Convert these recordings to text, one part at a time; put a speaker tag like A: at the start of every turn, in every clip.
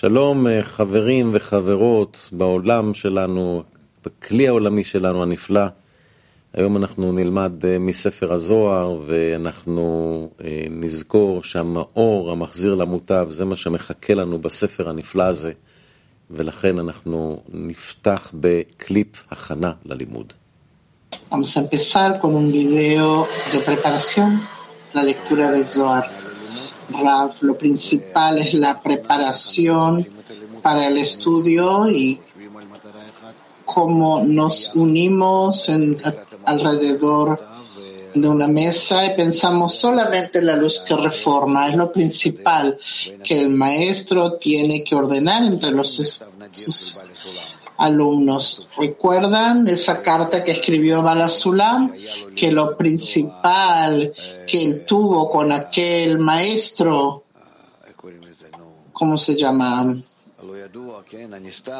A: שלום חברים וחברות בעולם שלנו, בכלי העולמי שלנו הנפלא. היום אנחנו נלמד מספר הזוהר ואנחנו נזכור שהמאור המחזיר למוטב זה מה שמחכה לנו בספר הנפלא הזה ולכן אנחנו נפתח בקליפ הכנה ללימוד.
B: Vamos a empezar con un video de preparación, la lectura del Zohar. Rav, lo principal es la preparación para el estudio y cómo nos unimos alrededor de una mesa y pensamos solamente en la luz que reforma. Es lo principal que el maestro tiene que ordenar entre los, sus alumnos. ¿Recuerdan esa carta que escribió Balasulam? Que lo principal que él tuvo con aquel maestro, ¿cómo se llama?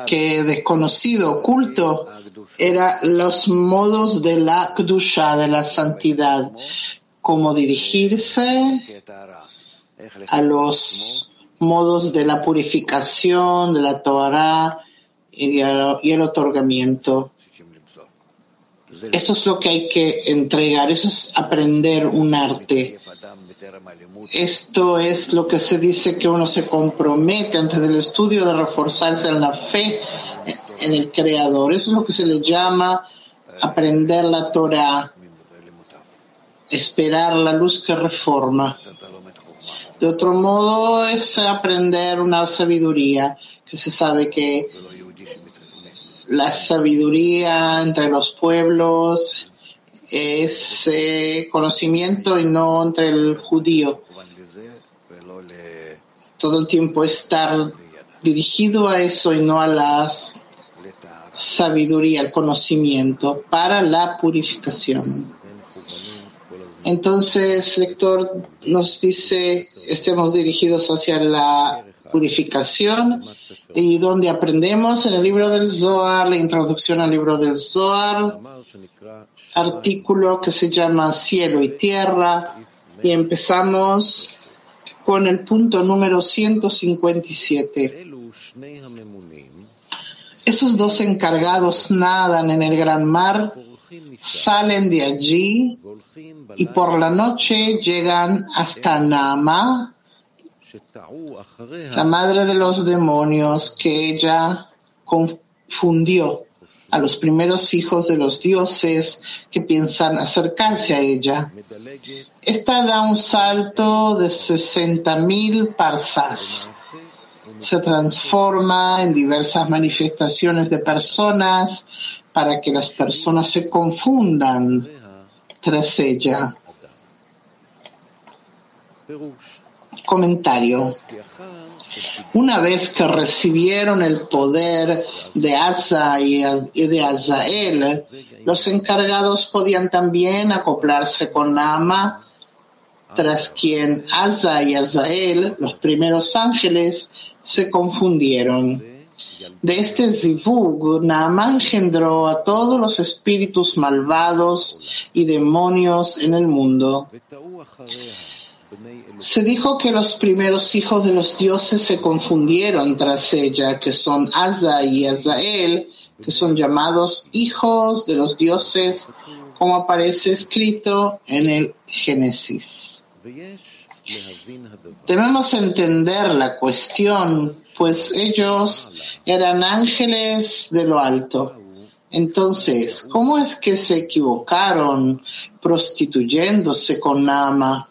B: Que desconocido, oculto, era los modos de la Kdusha, de la santidad. Cómo dirigirse a los modos de la purificación, de la Torah, y el otorgamiento. Eso es lo que hay que entregar, eso es aprender un arte. Esto es lo que se dice que uno se compromete antes del estudio de reforzarse en la fe en el Creador. Eso es lo que se le llama aprender la Torah, esperar la luz que reforma. De otro modo es aprender una sabiduría, que se sabe que la sabiduría entre los pueblos es eh, conocimiento y no entre el judío. Todo el tiempo estar dirigido a eso y no a la sabiduría, al conocimiento, para la purificación. Entonces, lector nos dice, estemos dirigidos hacia la purificación y donde aprendemos en el libro del Zohar, la introducción al libro del Zohar, artículo que se llama Cielo y Tierra y empezamos con el punto número 157. Esos dos encargados nadan en el gran mar, salen de allí y por la noche llegan hasta Naamá, la madre de los demonios que ella confundió a los primeros hijos de los dioses que piensan acercarse a ella. Esta da un salto de 60.000 parsas. Se transforma en diversas manifestaciones de personas para que las personas se confundan tras ella. Comentario. Una vez que recibieron el poder de Asa y de Azael, los encargados podían también acoplarse con Nama, tras quien Asa y Azael, los primeros ángeles, se confundieron. De este zivug, Naamá engendró a todos los espíritus malvados y demonios en el mundo. Se dijo que los primeros hijos de los dioses se confundieron tras ella, que son Asa y Azael, que son llamados hijos de los dioses, como aparece escrito en el Génesis. Debemos entender la cuestión, pues ellos eran ángeles de lo alto. Entonces, ¿cómo es que se equivocaron prostituyéndose con Nama?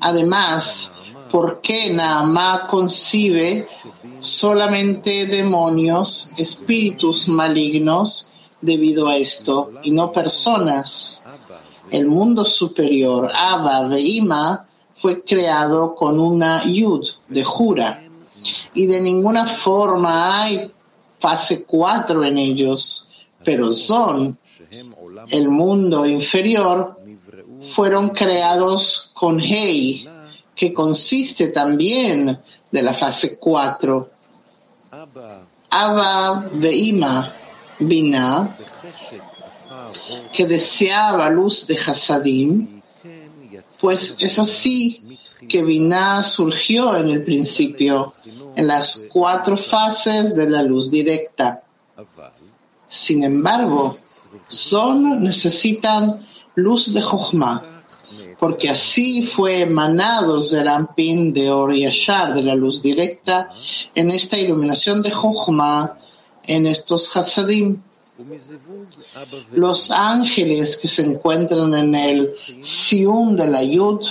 B: Además, ¿por qué Naamá concibe solamente demonios, espíritus malignos debido a esto y no personas? El mundo superior, Abba, Veima, fue creado con una yud de jura y de ninguna forma hay fase 4 en ellos, pero son el mundo inferior fueron creados con Hei, que consiste también de la fase 4. Abba Veima Bina, que deseaba luz de Hasadim, pues es así que Binah surgió en el principio. en las cuatro fases de la luz directa. Sin embargo, son necesitan luz de Jochma, porque así fue emanados del Ampin de Or Yashar, de la luz directa, en esta iluminación de Jochma, en estos Hasadim. Los ángeles que se encuentran en el Sium de la Yud,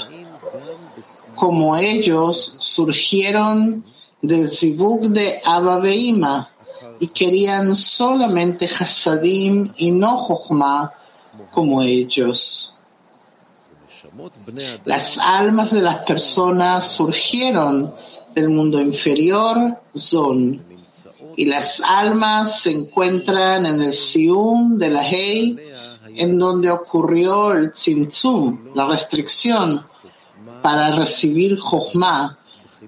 B: como ellos, surgieron del Zivug de Abba Beima y querían solamente Hasadim y no Jochma como ellos. Las almas de las personas surgieron del mundo inferior, Zon, y las almas se encuentran en el Sium de la Hei, en donde ocurrió el Tzimtzum, la restricción, para recibir Jochma,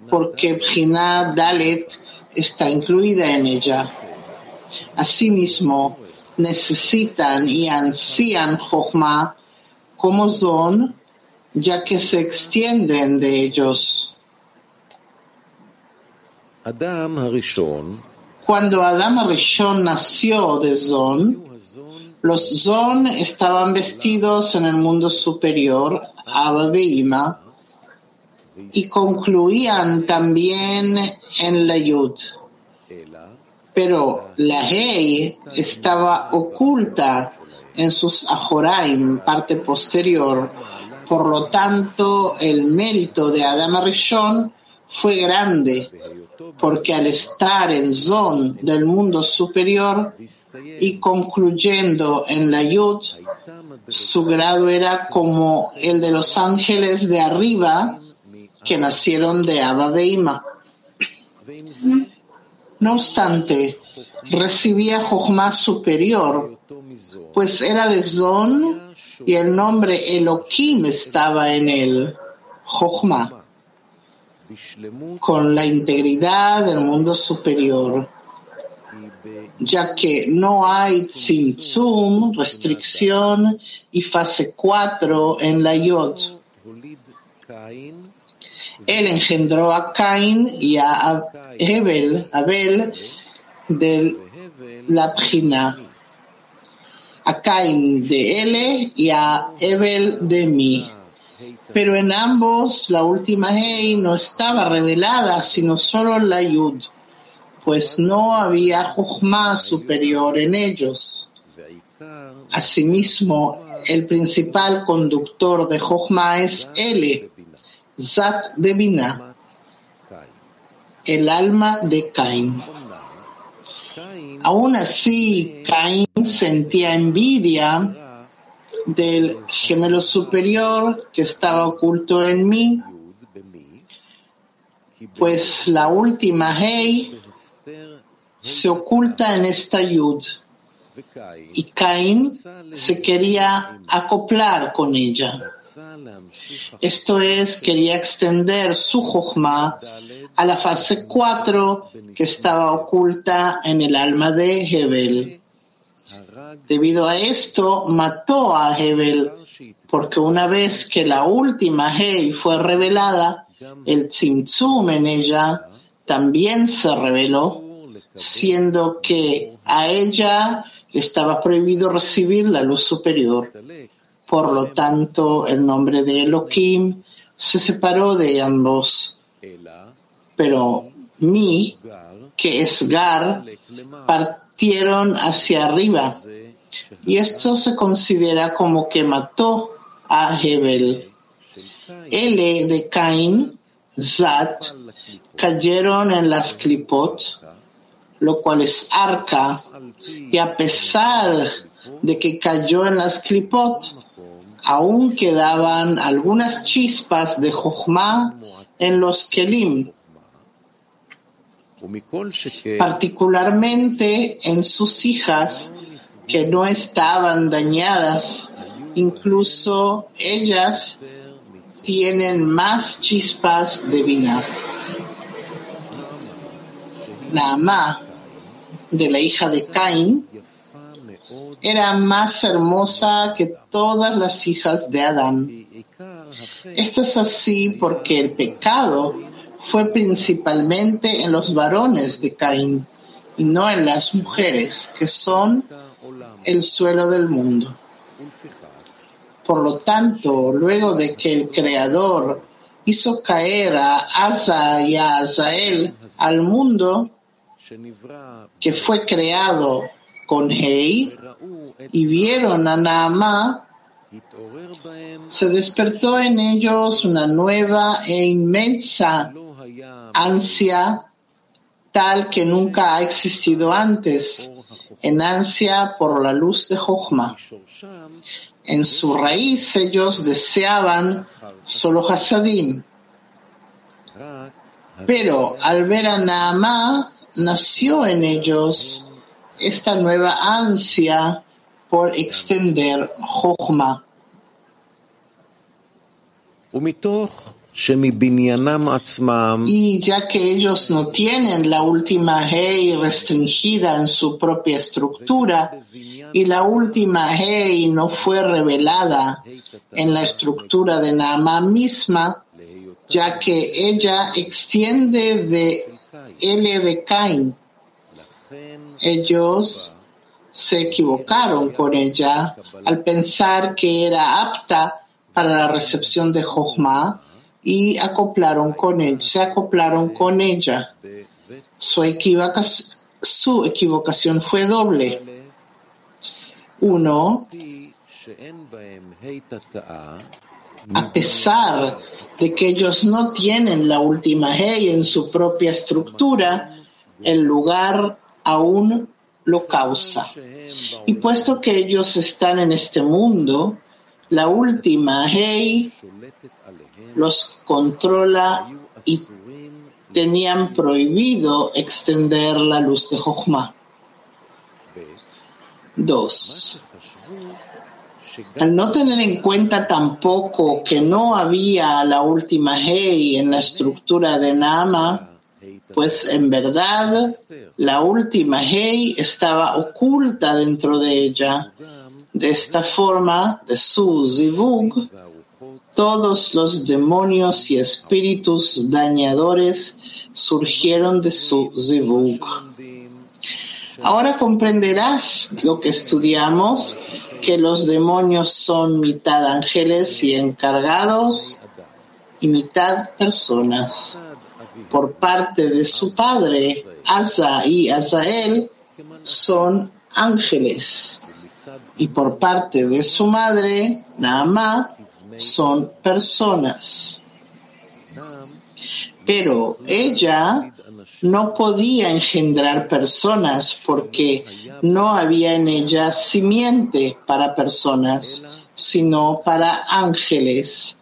B: porque Bjina Dalet está incluida en ella. Asimismo, necesitan y ansían Jochma como son, ya que se extienden de ellos. Cuando Adam Rishon nació de Zon, los Zon estaban vestidos en el mundo superior, Abba y concluían también en la Yud. Pero la Hei estaba oculta en sus Ajoraim, parte posterior. Por lo tanto, el mérito de Adam Rishon fue grande, porque al estar en Zon del mundo superior y concluyendo en la Yud, su grado era como el de los ángeles de arriba que nacieron de Abba Beima. No obstante, recibía Jochma superior, pues era de Zon y el nombre Elohim estaba en él, Jochma, con la integridad del mundo superior, ya que no hay tzimtzum, restricción y fase 4 en la Yod. Él engendró a Cain y a Abel, Abel de la Pjina, a Cain de él y a Abel de mí. Pero en ambos la última Hei no estaba revelada, sino solo la Yud, pues no había Jochma superior en ellos. Asimismo, el principal conductor de Jochma es Ele, Zat de Binah, el alma de Cain. Aún así, Cain sentía envidia del gemelo superior que estaba oculto en mí, pues la última Hei se oculta en esta Yud y Caín se quería acoplar con ella. Esto es, quería extender su Jochma a la fase 4 que estaba oculta en el alma de Hebel. Debido a esto, mató a Hebel, porque una vez que la última Hei fue revelada, el Tzimtzum en ella también se reveló, siendo que a ella estaba prohibido recibir la luz superior. Por lo tanto, el nombre de Elohim se separó de ambos. Pero mi, que es Gar, partieron hacia arriba. Y esto se considera como que mató a Hebel. L de Cain, Zat, cayeron en las clipot, lo cual es arca, y a pesar de que cayó en las clipot, aún quedaban algunas chispas de Jochma en los Kelim, particularmente en sus hijas que no estaban dañadas, incluso ellas tienen más chispas de vina. Naamá, de la hija de Caín, era más hermosa que todas las hijas de Adán. Esto es así porque el pecado fue principalmente en los varones de Caín y no en las mujeres, que son el suelo del mundo. Por lo tanto, luego de que el Creador hizo caer a Asa y a Azael al mundo, que fue creado con Hei, y vieron a Naamá, se despertó en ellos una nueva e inmensa ansia tal que nunca ha existido antes, en ansia por la luz de Jochma. En su raíz ellos deseaban solo Hasadim. Pero al ver a Naamá, nació en ellos esta nueva ansia por extender Jochma. Y ya que ellos no tienen la última Hei restringida en su propia estructura, y la última Hei no fue revelada en la estructura de Naamá misma, ya que ella extiende de L de Cain. Ellos se equivocaron con ella al pensar que era apta para la recepción de Jochma y acoplaron con ella, se acoplaron con ella. Su equivocación, su equivocación fue doble. Uno, a pesar de que ellos no tienen la última Hey en su propia estructura, el lugar aún lo causa. Y puesto que ellos están en este mundo, la última Hey los controla y tenían prohibido extender la luz de Jochma. Dos. Al no tener en cuenta tampoco que no había la última Hey en la estructura de Nama, pues en verdad la última Hey estaba oculta dentro de ella. De esta forma, de su zivug, todos los demonios y espíritus dañadores surgieron de su zivug. Ahora comprenderás lo que estudiamos, que los demonios son mitad ángeles y encargados y mitad personas. Por parte de su padre, Asa y Azael son ángeles. Y por parte de su madre, Naamá, son personas. Pero ella no podía engendrar personas porque no había en ella simiente para personas, sino para ángeles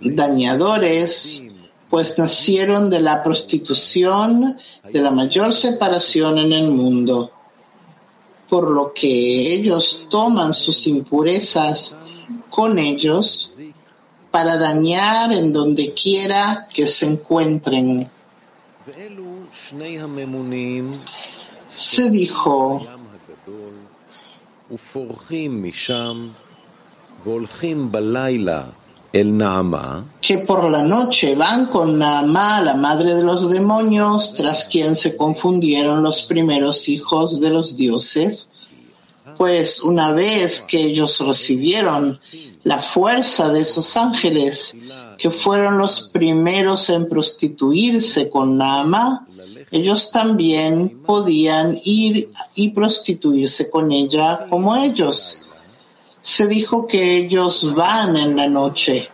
B: dañadores, pues nacieron de la prostitución, de la mayor separación en el mundo, por lo que ellos toman sus impurezas con ellos para dañar en donde quiera que se encuentren. Se dijo, que por la noche van con Naamá, la madre de los demonios, tras quien se confundieron los primeros hijos de los dioses, pues una vez que ellos recibieron la fuerza de esos ángeles, que fueron los primeros en prostituirse con Naamá, ellos también podían ir y prostituirse con ella como ellos. Se dijo que ellos van en la noche.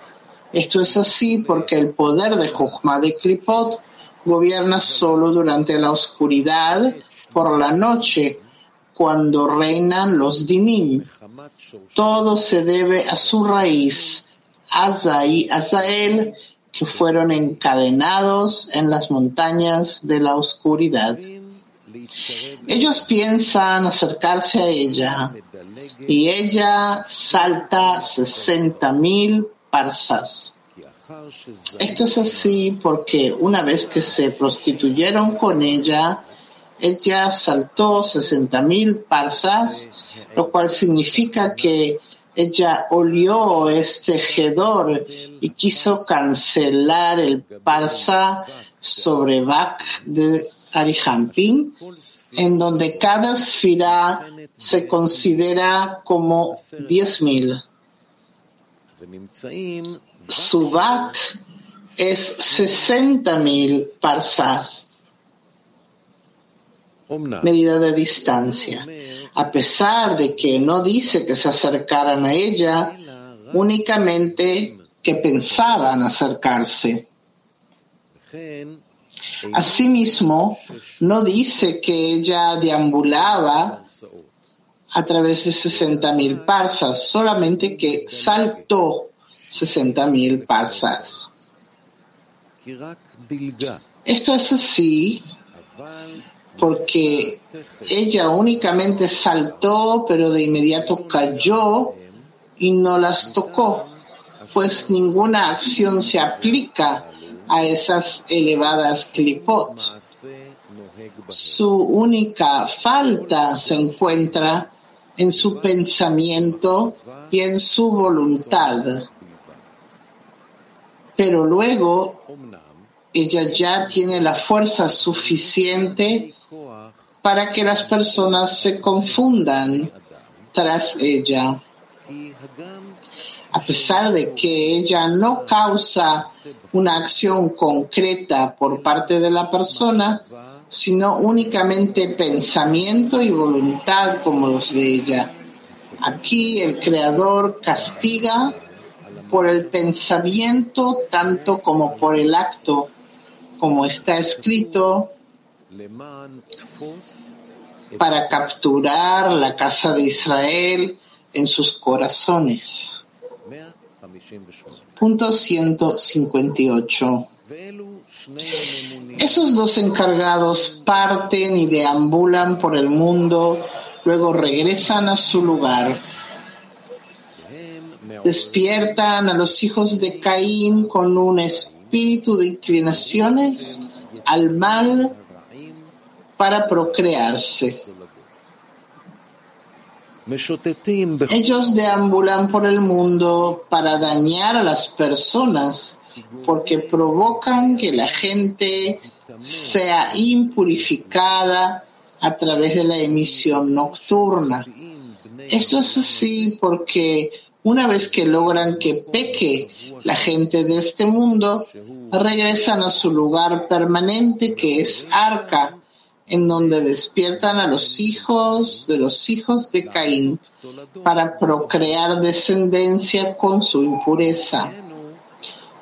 B: Esto es así porque el poder de Jochma de Kripot gobierna solo durante la oscuridad por la noche, cuando reinan los dinim. Todo se debe a su raíz, Azael, que fueron encadenados en las montañas de la oscuridad. Ellos piensan acercarse a ella y ella salta sesenta mil parsas. Esto es así porque una vez que se prostituyeron con ella, ella saltó sesenta mil parsas, lo cual significa que ella olió este hedor y quiso cancelar el parsa sobre Bak de Arihampin, en donde cada sfira se considera como 10.000. Su Bak es 60.000 parsas, medida de distancia. A pesar de que no dice que se acercaran a ella, únicamente que pensaban acercarse. Asimismo, no dice que ella deambulaba a través de 60.000 parsas, solamente que saltó 60.000 parsas. Esto es así porque ella únicamente saltó, pero de inmediato cayó y no las tocó, pues ninguna acción se aplica a esas elevadas clipot. Su única falta se encuentra en su pensamiento y en su voluntad. Pero luego ella ya tiene la fuerza suficiente para que las personas se confundan tras ella. A pesar de que ella no causa una acción concreta por parte de la persona, sino únicamente pensamiento y voluntad como los de ella. Aquí el Creador castiga por el pensamiento tanto como por el acto, como está escrito, para capturar la casa de Israel en sus corazones. Punto 158. Esos dos encargados parten y deambulan por el mundo, luego regresan a su lugar. Despiertan a los hijos de Caín con un espíritu de inclinaciones al mal para procrearse. Ellos deambulan por el mundo para dañar a las personas porque provocan que la gente sea impurificada a través de la emisión nocturna. Esto es así porque una vez que logran que peque la gente de este mundo, regresan a su lugar permanente que es arca, en donde despiertan a los hijos de los hijos de Caín para procrear descendencia con su impureza.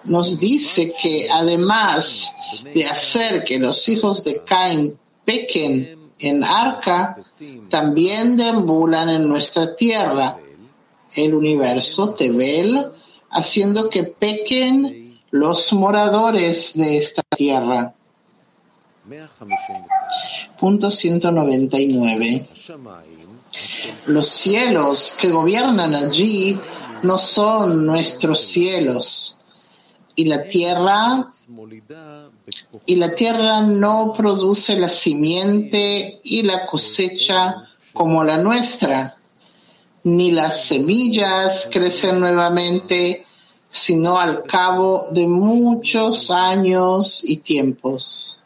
B: Nos dice que además de hacer que los hijos de Caín pequen en arca, también deambulan en nuestra tierra, el universo Tebel, haciendo que pequen los moradores de esta tierra. Punto 199. Los cielos que gobiernan allí no son nuestros cielos y la tierra y la tierra no produce la simiente y la cosecha como la nuestra, ni las semillas crecen nuevamente, sino al cabo de muchos años y tiempos.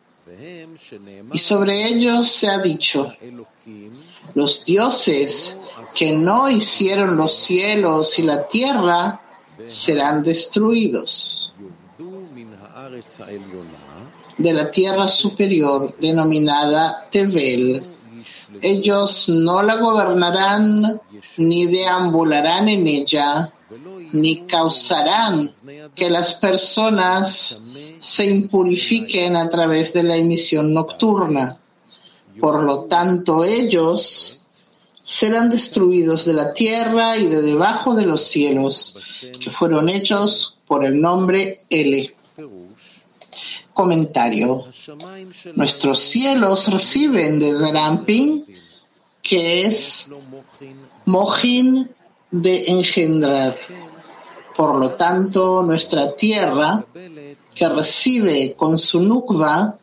B: Y sobre ellos se ha dicho, los dioses que no hicieron los cielos y la tierra serán destruidos. De la tierra superior denominada Tevel, ellos no la gobernarán ni deambularán en ella, ni causarán que las personas se impurifiquen a través de la emisión nocturna. Por lo tanto, ellos serán destruidos de la tierra y de debajo de los cielos, que fueron hechos por el nombre L. Comentario. Nuestros cielos reciben desde Ramping, que es Mohin de engendrar. Por lo tanto, nuestra tierra que recibe con su nukva,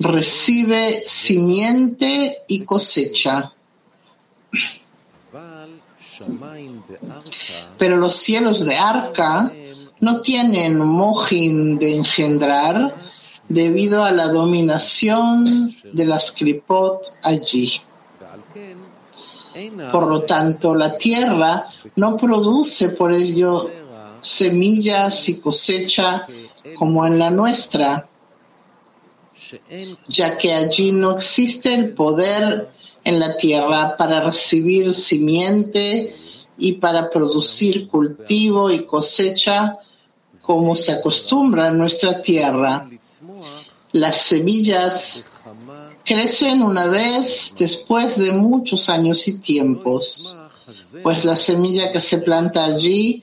B: recibe simiente y cosecha. Pero los cielos de Arca no tienen mojin de engendrar debido a la dominación de las klipot allí. Por lo tanto, la tierra no produce por ello semillas y cosecha como en la nuestra, ya que allí no existe el poder en la tierra para recibir simiente y para producir cultivo y cosecha como se acostumbra en nuestra tierra. Las semillas crecen una vez después de muchos años y tiempos, pues la semilla que se planta allí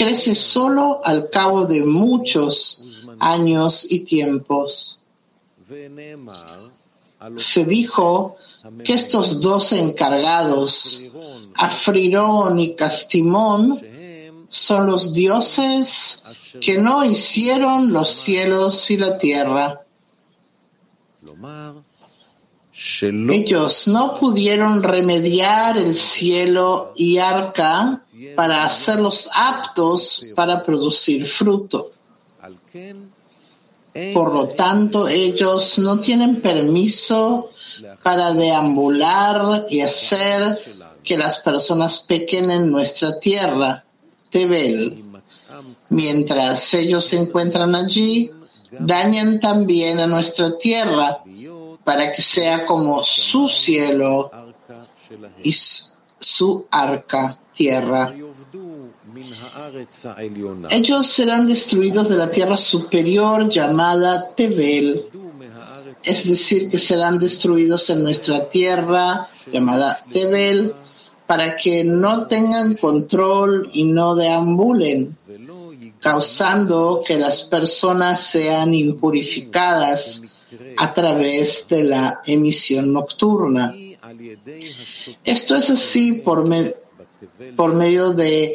B: crece solo al cabo de muchos años y tiempos. Se dijo que estos dos encargados, Afrirón y Castimón, son los dioses que no hicieron los cielos y la tierra. Ellos no pudieron remediar el cielo y arca para hacerlos aptos para producir fruto. Por lo tanto, ellos no tienen permiso para deambular y hacer que las personas pequen en nuestra tierra, Tebel. Mientras ellos se encuentran allí, dañan también a nuestra tierra para que sea como su cielo y su arca, tierra. Ellos serán destruidos de la tierra superior llamada Tebel, es decir, que serán destruidos en nuestra tierra llamada Tebel, para que no tengan control y no deambulen, causando que las personas sean impurificadas a través de la emisión nocturna. Esto es así por, por medio de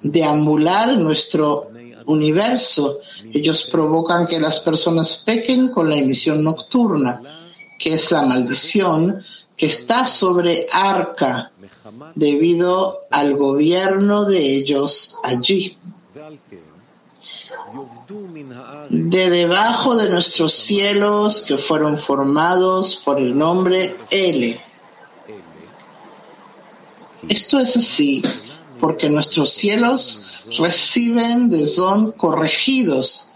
B: deambular nuestro universo. Ellos provocan que las personas pequen con la emisión nocturna, que es la maldición que está sobre Arca debido al gobierno de ellos allí. De debajo de nuestros cielos que fueron formados por el nombre L. Esto es así porque nuestros cielos reciben de son corregidos,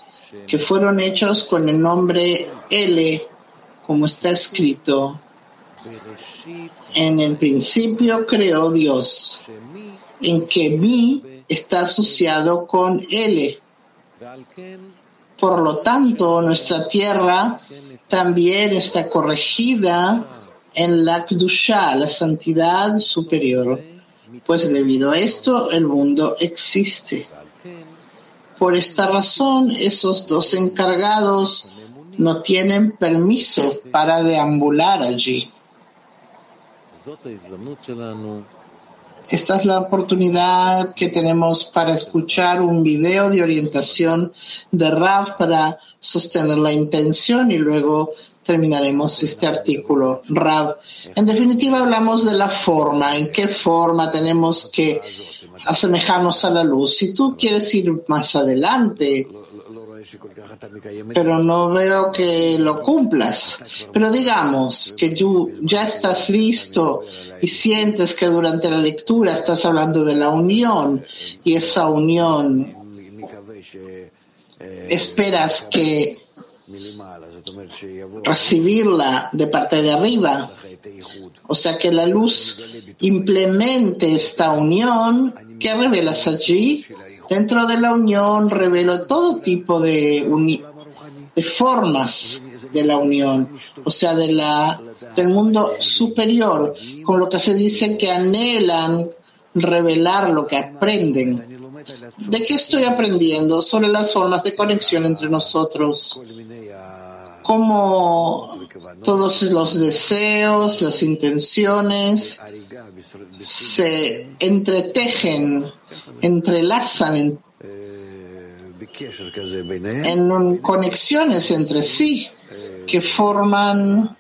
B: que fueron hechos con el nombre L, como está escrito. En el principio creó Dios, en que mi está asociado con L. Por lo tanto, nuestra tierra también está corregida en la Kdusha, la santidad superior pues debido a esto el mundo existe. Por esta razón, esos dos encargados no tienen permiso para deambular allí. Esta es la oportunidad que tenemos para escuchar un video de orientación de Rav para sostener la intención y luego terminaremos este artículo. Rab, en definitiva hablamos de la forma, en qué forma tenemos que asemejarnos a la luz. Si tú quieres ir más adelante, pero no veo que lo cumplas. Pero digamos que tú ya estás listo y sientes que durante la lectura estás hablando de la unión y esa unión esperas que recibirla de parte de arriba. O sea que la luz implemente esta unión que revelas allí. Dentro de la unión revelo todo tipo de, de formas de la unión, o sea, de la, del mundo superior, con lo que se dice que anhelan revelar lo que aprenden. ¿De qué estoy aprendiendo? Sobre las formas de conexión entre nosotros cómo todos los deseos, las intenciones se entretejen, entrelazan en, conexiones entre sí que forman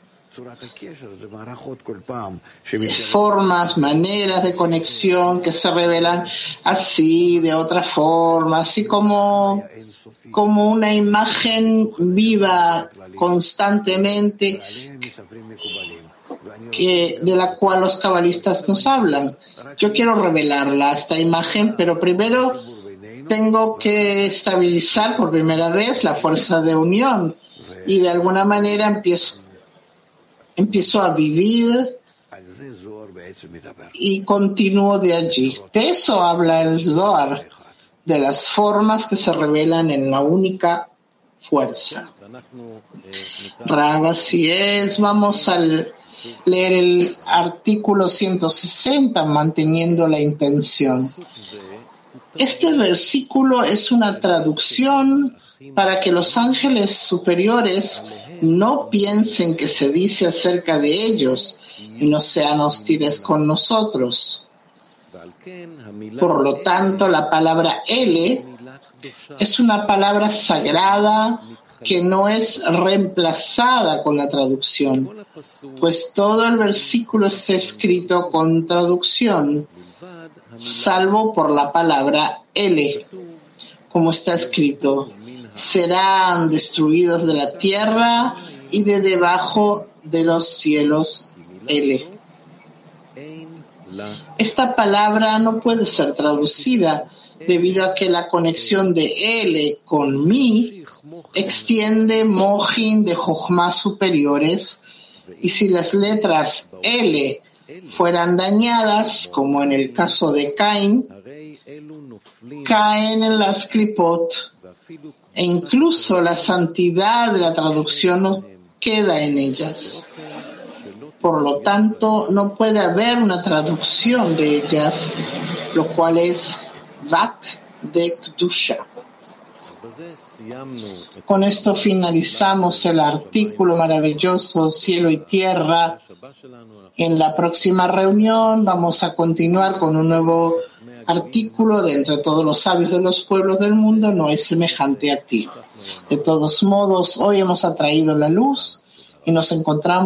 B: formas, maneras de conexión que se revelan así, de otra forma, así como, como una imagen viva constantemente que, de la cual los cabalistas nos hablan. Yo quiero revelarla, esta imagen, pero primero tengo que estabilizar por primera vez la fuerza de unión y de alguna manera empiezo, empiezo a vivir y continúo de allí. De eso habla el Zohar, de las formas que se revelan en la única fuerza. Raba, si es, vamos a leer el artículo 160, manteniendo la intención. Este versículo es una traducción para que los ángeles superiores no piensen que se dice acerca de ellos y no sean hostiles con nosotros. Por lo tanto, la palabra L es una palabra sagrada que no es reemplazada con la traducción, pues todo el versículo está escrito con traducción, salvo por la palabra L, como está escrito, serán destruidos de la tierra y de debajo de los cielos L. Esta palabra no puede ser traducida debido a que la conexión de L con mi extiende mojin de Jochma superiores y si las letras L fueran dañadas, como en el caso de Cain, caen en las clipot e incluso la santidad de la traducción no queda en ellas. Por lo tanto, no puede haber una traducción de ellas, lo cual es Vak de Kdusha. Con esto finalizamos el artículo maravilloso Cielo y Tierra. En la próxima reunión vamos a continuar con un nuevo artículo de entre todos los sabios de los pueblos del mundo no es semejante a ti. De todos modos, hoy hemos atraído la luz y nos encontramos